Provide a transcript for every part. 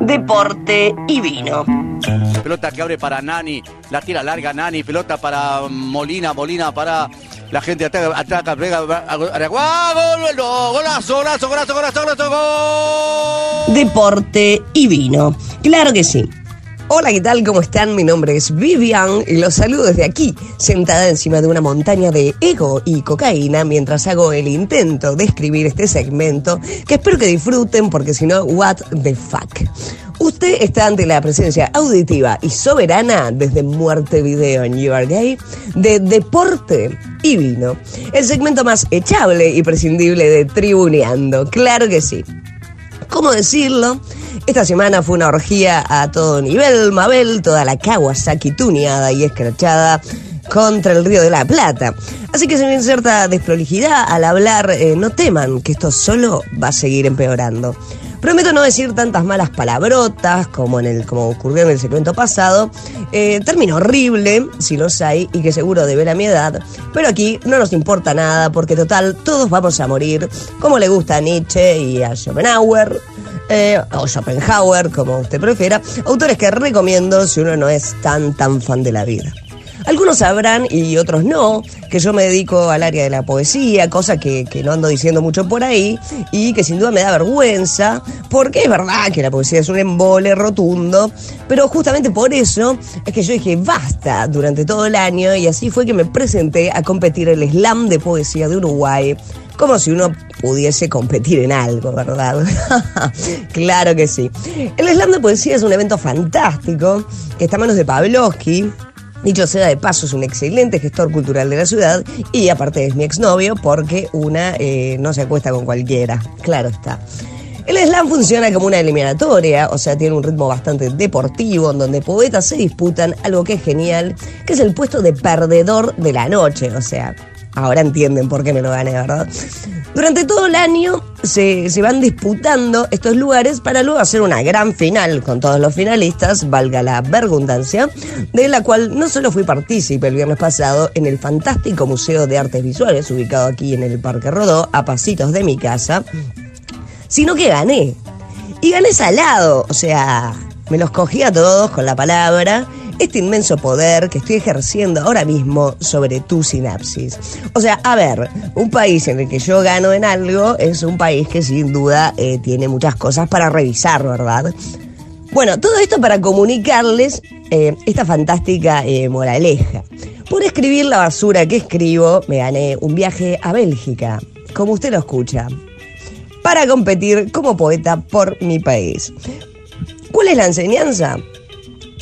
Deporte y vino. Pelota que abre para Nani, la tira larga Nani, pelota para Molina, Molina para la gente ataca, ataca, pega, gol, golazo, golazo, golazo, golazo, golazo, gol. Deporte y vino. Claro que sí. Hola, ¿qué tal? ¿Cómo están? Mi nombre es Vivian y los saludo desde aquí, sentada encima de una montaña de ego y cocaína mientras hago el intento de escribir este segmento que espero que disfruten porque si no, what the fuck. Usted está ante la presencia auditiva y soberana desde Muerte Video en You Are Gay de Deporte y Vino, el segmento más echable y prescindible de Tribuneando, claro que sí. ¿Cómo decirlo? Esta semana fue una orgía a todo nivel, Mabel, toda la Kawasaki tuneada y escrachada contra el Río de la Plata. Así que sin cierta desprolijidad al hablar, eh, no teman que esto solo va a seguir empeorando. Prometo no decir tantas malas palabrotas como, en el, como ocurrió en el segmento pasado. Eh, término horrible, si los hay, y que seguro de ver a mi edad. Pero aquí no nos importa nada, porque total, todos vamos a morir, como le gusta a Nietzsche y a Schopenhauer. Eh, o Schopenhauer, como usted prefiera, autores que recomiendo si uno no es tan tan fan de la vida. Algunos sabrán y otros no que yo me dedico al área de la poesía, cosa que, que, no ando diciendo mucho por ahí y que sin duda me da vergüenza, porque es verdad que la poesía es un embole rotundo, pero justamente por eso es que yo dije basta durante todo el año y así fue que me presenté a competir el slam de poesía de Uruguay como si uno pudiese competir en algo, ¿verdad? claro que sí. El slam de poesía es un evento fantástico que está a manos de Pavlovsky. Dicho sea de paso, es un excelente gestor cultural de la ciudad y aparte es mi exnovio porque una eh, no se acuesta con cualquiera, claro está. El slam funciona como una eliminatoria, o sea, tiene un ritmo bastante deportivo, en donde poetas se disputan algo que es genial, que es el puesto de perdedor de la noche, o sea, Ahora entienden por qué me lo gané, ¿verdad? Durante todo el año se, se, van disputando estos lugares para luego hacer una gran final con todos los finalistas, valga la vergundancia, de la cual no solo fui partícipe el viernes pasado en el fantástico Museo de Artes Visuales, ubicado aquí en el Parque Rodó, a pasitos de mi casa, sino que gané. Y gané salado, o sea, me los cogí a todos con la palabra este inmenso poder que estoy ejerciendo ahora mismo sobre tu sinapsis. O sea, a ver, un país en el que yo gano en algo es un país que sin duda eh, tiene muchas cosas para revisar, ¿verdad? Bueno, todo esto para comunicarles eh, esta fantástica eh, moraleja. Por escribir la basura que escribo, me gané un viaje a Bélgica, como usted lo escucha, para competir como poeta por mi país. ¿Cuál es la enseñanza?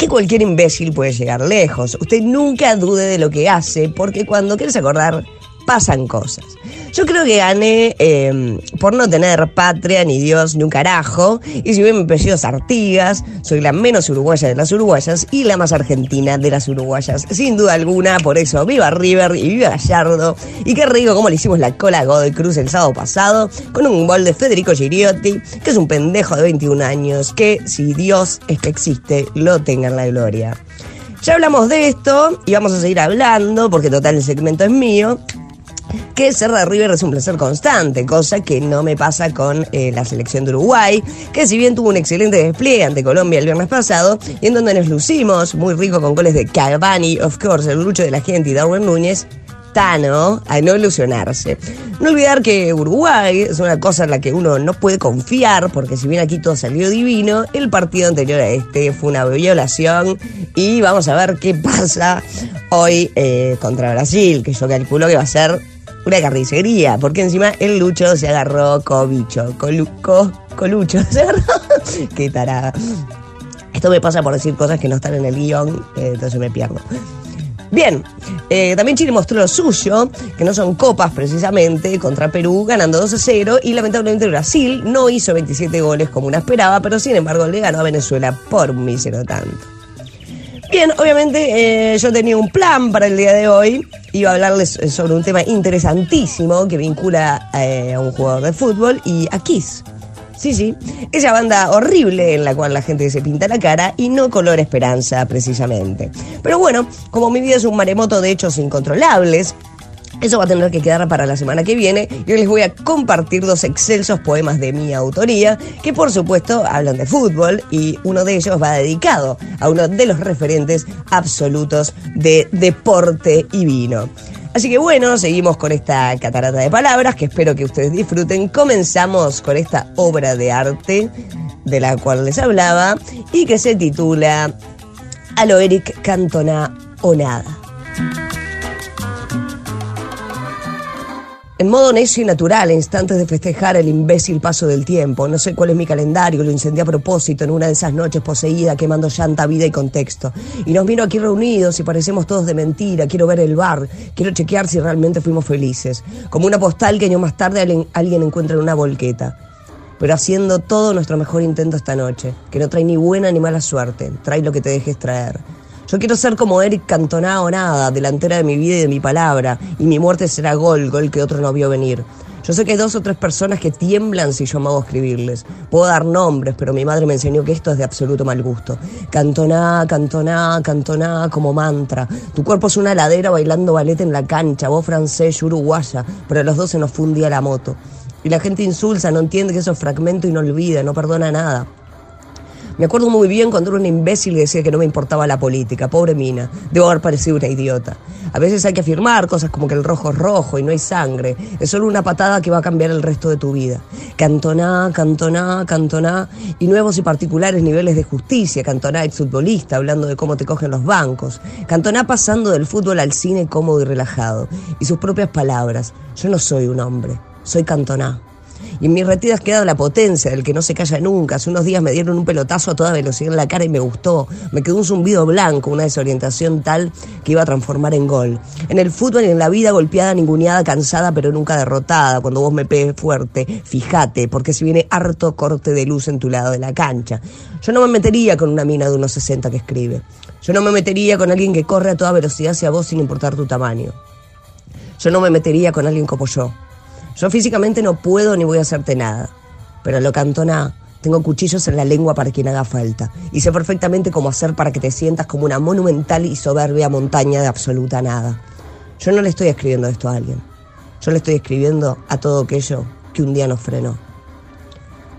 Que cualquier imbécil puede llegar lejos. Usted nunca dude de lo que hace, porque cuando quieres acordar, pasan cosas. Yo creo que gané eh, por no tener patria, ni Dios, ni un carajo. Y si bien mi apellido es Artigas, soy la menos uruguaya de las uruguayas y la más argentina de las uruguayas. Sin duda alguna, por eso, viva River y viva Gallardo. Y qué rico como le hicimos la cola a Godoy Cruz el sábado pasado con un gol de Federico Giriotti, que es un pendejo de 21 años, que si Dios es que existe, lo tenga en la gloria. Ya hablamos de esto y vamos a seguir hablando porque total el segmento es mío que ser de River es un placer constante, cosa que no me pasa con eh, la selección de Uruguay, que si bien tuvo un excelente despliegue ante Colombia el viernes pasado, y en donde nos lucimos, muy rico con goles de Cavani, of course, el lucho de la gente y Darwin Núñez, Tano a no ilusionarse. No olvidar que Uruguay es una cosa en la que uno no puede confiar, porque si bien aquí todo salió divino, el partido anterior a este fue una violación y vamos a ver qué pasa hoy eh, contra Brasil, que yo calculo que va a ser una carnicería, porque encima el Lucho se agarró cobicho, coluco, colucho, se agarró. Qué tarada. Esto me pasa por decir cosas que no están en el guion, eh, entonces me pierdo. Bien, eh, también Chile mostró lo suyo, que no son copas precisamente, contra Perú ganando 2 a 0 y lamentablemente Brasil no hizo 27 goles como una esperaba, pero sin embargo le ganó a Venezuela por un mísero tanto. Bien, obviamente eh, yo tenía un plan para el día de hoy. Iba a hablarles sobre un tema interesantísimo que vincula eh, a un jugador de fútbol y a Kiss. Sí, sí, esa banda horrible en la cual la gente se pinta la cara y no color esperanza precisamente. Pero bueno, como mi vida es un maremoto de hechos incontrolables, Eso va a tener que quedar para la semana que viene y hoy les voy a compartir dos excelsos poemas de mi autoría que por supuesto hablan de fútbol y uno de ellos va dedicado a uno de los referentes absolutos de deporte y vino. Así que bueno, seguimos con esta catarata de palabras que espero que ustedes disfruten. Comenzamos con esta obra de arte de la cual les hablaba y que se titula A lo Eric Cantona o nada. En modo necio y natural, en instantes de festejar el imbécil paso del tiempo. No sé cuál es mi calendario, lo incendié a propósito en una de esas noches poseída quemando llanta, vida y contexto. Y nos vino aquí reunidos y parecemos todos de mentira. Quiero ver el bar, quiero chequear si realmente fuimos felices. Como una postal que años más tarde alguien, alguien encuentra en una volqueta. Pero haciendo todo nuestro mejor intento esta noche, que no trae ni buena ni mala suerte, trae lo que te dejes traer. Yo quiero ser como Eric Cantona o nada, delantera de mi vida y de mi palabra, y mi muerte será gol, gol que otro no vio venir. Yo sé que hay dos o tres personas que tiemblan si yo me hago escribirles. Puedo dar nombres, pero mi madre me enseñó que esto es de absoluto mal gusto. Cantoná, cantoná, cantoná como mantra. Tu cuerpo es una ladera bailando ballet en la cancha, vos francés, uruguaya, pero a los dos se nos fundía la moto. Y la gente insulsa, no entiende que eso es fragmento y no olvida, no perdona nada. Me acuerdo muy bien cuando era un imbécil y decía que no me importaba la política. Pobre mina. Debo haber parecido una idiota. A veces hay que afirmar cosas como que el rojo es rojo y no hay sangre. Es solo una patada que va a cambiar el resto de tu vida. Cantoná, cantoná, cantoná. Y nuevos y particulares niveles de justicia. Cantoná exfutbolista hablando de cómo te cogen los bancos. Cantoná pasando del fútbol al cine cómodo y relajado. Y sus propias palabras. Yo no soy un hombre. Soy cantoná. Y en mis retiras queda la potencia del que no se calla nunca. Hace unos días me dieron un pelotazo a toda velocidad en la cara y me gustó. Me quedó un zumbido blanco, una desorientación tal que iba a transformar en gol. En el fútbol y en la vida golpeada, ninguneada, cansada, pero nunca derrotada. Cuando vos me pegues fuerte, fíjate, porque si viene harto corte de luz en tu lado de la cancha. Yo no me metería con una mina de unos 60 que escribe. Yo no me metería con alguien que corre a toda velocidad hacia vos sin importar tu tamaño. Yo no me metería con alguien como yo. Yo físicamente no puedo ni voy a hacerte nada, pero lo cantona tengo cuchillos en la lengua para quien haga falta. Y sé perfectamente cómo hacer para que te sientas como una monumental y soberbia montaña de absoluta nada. Yo no le estoy escribiendo esto a alguien. Yo le estoy escribiendo a todo aquello que un día nos frenó.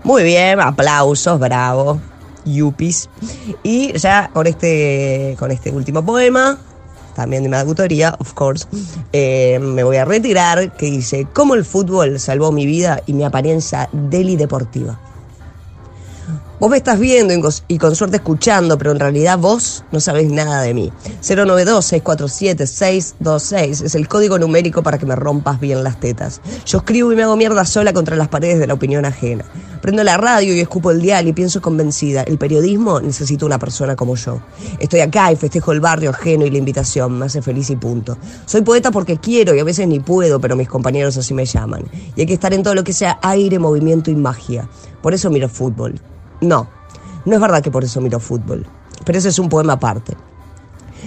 Muy bien, aplausos, bravo, yupis. Y ya con este, con este último poema también de mi autoría, of course, eh, me voy a retirar, que dice, ¿cómo el fútbol salvó mi vida y mi apariencia deli deportiva? Vos me estás viendo y con suerte escuchando, pero en realidad vos no sabés nada de mí. 092-647-626 es el código numérico para que me rompas bien las tetas. Yo escribo y me hago mierda sola contra las paredes de la opinión ajena. Prendo la radio y escupo el dial y pienso convencida, el periodismo necesita una persona como yo. Estoy acá y festejo el barrio ajeno y la invitación, me hace feliz y punto. Soy poeta porque quiero y a veces ni puedo, pero mis compañeros así me llaman. Y hay que estar en todo lo que sea aire, movimiento y magia. Por eso miro fútbol. No, no es verdad que por eso miro fútbol, pero ese es un poema aparte.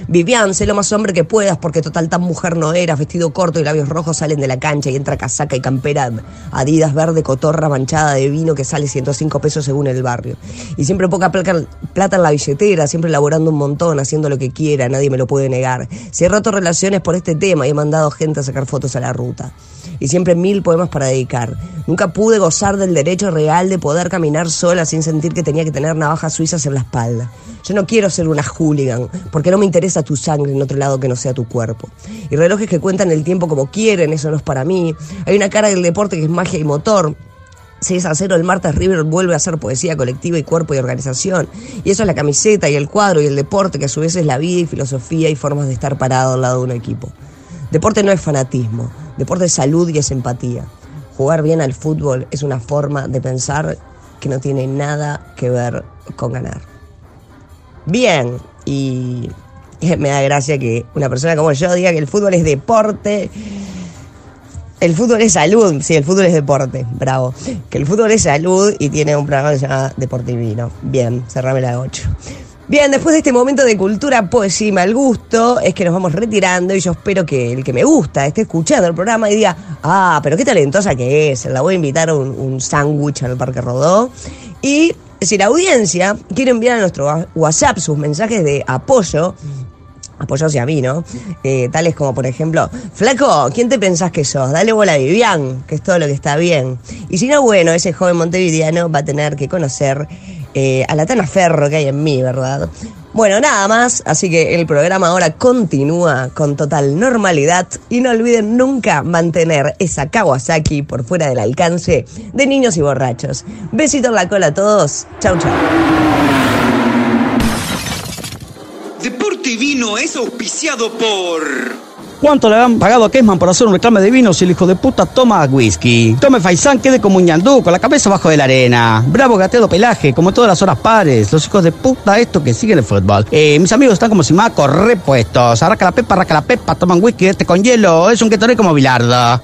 Vivian, sé lo más hombre que puedas, porque total tan mujer no eras, vestido corto y labios rojos salen de la cancha y entra casaca y campera adidas verde, cotorra manchada de vino que sale 105 pesos según el barrio. Y siempre poca plata en la billetera, siempre laborando un montón, haciendo lo que quiera, nadie me lo puede negar. Si he roto relaciones por este tema y he mandado gente a sacar fotos a la ruta. Y siempre mil poemas para dedicar. Nunca pude gozar del derecho real de poder caminar sola sin sentir que tenía que tener navajas suizas en la espalda. Yo no quiero ser una hooligan, porque no me interesa tu sangre en otro lado que no sea tu cuerpo. Y relojes que cuentan el tiempo como quieren, eso no es para mí. Hay una cara del deporte que es magia y motor. 6 a 0 el martes River vuelve a hacer poesía colectiva y cuerpo y organización. Y eso es la camiseta y el cuadro y el deporte, que a su vez es la vida y filosofía y formas de estar parado al lado de un equipo. Deporte no es fanatismo, deporte es salud y es empatía. Jugar bien al fútbol es una forma de pensar que no tiene nada que ver con ganar bien. Y me da gracia que una persona como yo diga que el fútbol es deporte. El fútbol es salud, sí, el fútbol es deporte, bravo. Que el fútbol es salud y tiene un programa que se llama Deportivino. Bien, cerrame la 8. Bien, después de este momento de cultura, poesía y mal gusto, es que nos vamos retirando y yo espero que el que me gusta esté escuchando el programa y diga, ah, pero qué talentosa que es, la voy a invitar a un, un sándwich al Parque Rodó. Y si la audiencia quiere enviar a nuestro WhatsApp sus mensajes de apoyo, apoyó hacia mí, ¿no? Eh, tales como, por ejemplo, Flaco, ¿quién te pensás que sos? Dale bola a Vivian, que es todo lo que está bien. Y si no, bueno, ese joven montevideano va a tener que conocer eh, a la Tana Ferro que hay en mí, ¿verdad? Bueno, nada más, así que el programa ahora continúa con total normalidad y no olviden nunca mantener esa Kawasaki por fuera del alcance de niños y borrachos. Besito en la cola a todos. Chau, chau. Deporte Vino es auspiciado por... ¿Cuánto le han pagado a Kesman por hacer un reclame de vino si el hijo de puta toma whisky? Tome Faisán, quede como un ñandú, con la cabeza bajo de la arena. Bravo gateado pelaje, como todas las horas pares. Los hijos de puta estos que siguen el fútbol. Eh, mis amigos están como si macos repuestos. Arraca la pepa, arraca la pepa, toman whisky este con hielo. Es un que como bilardo.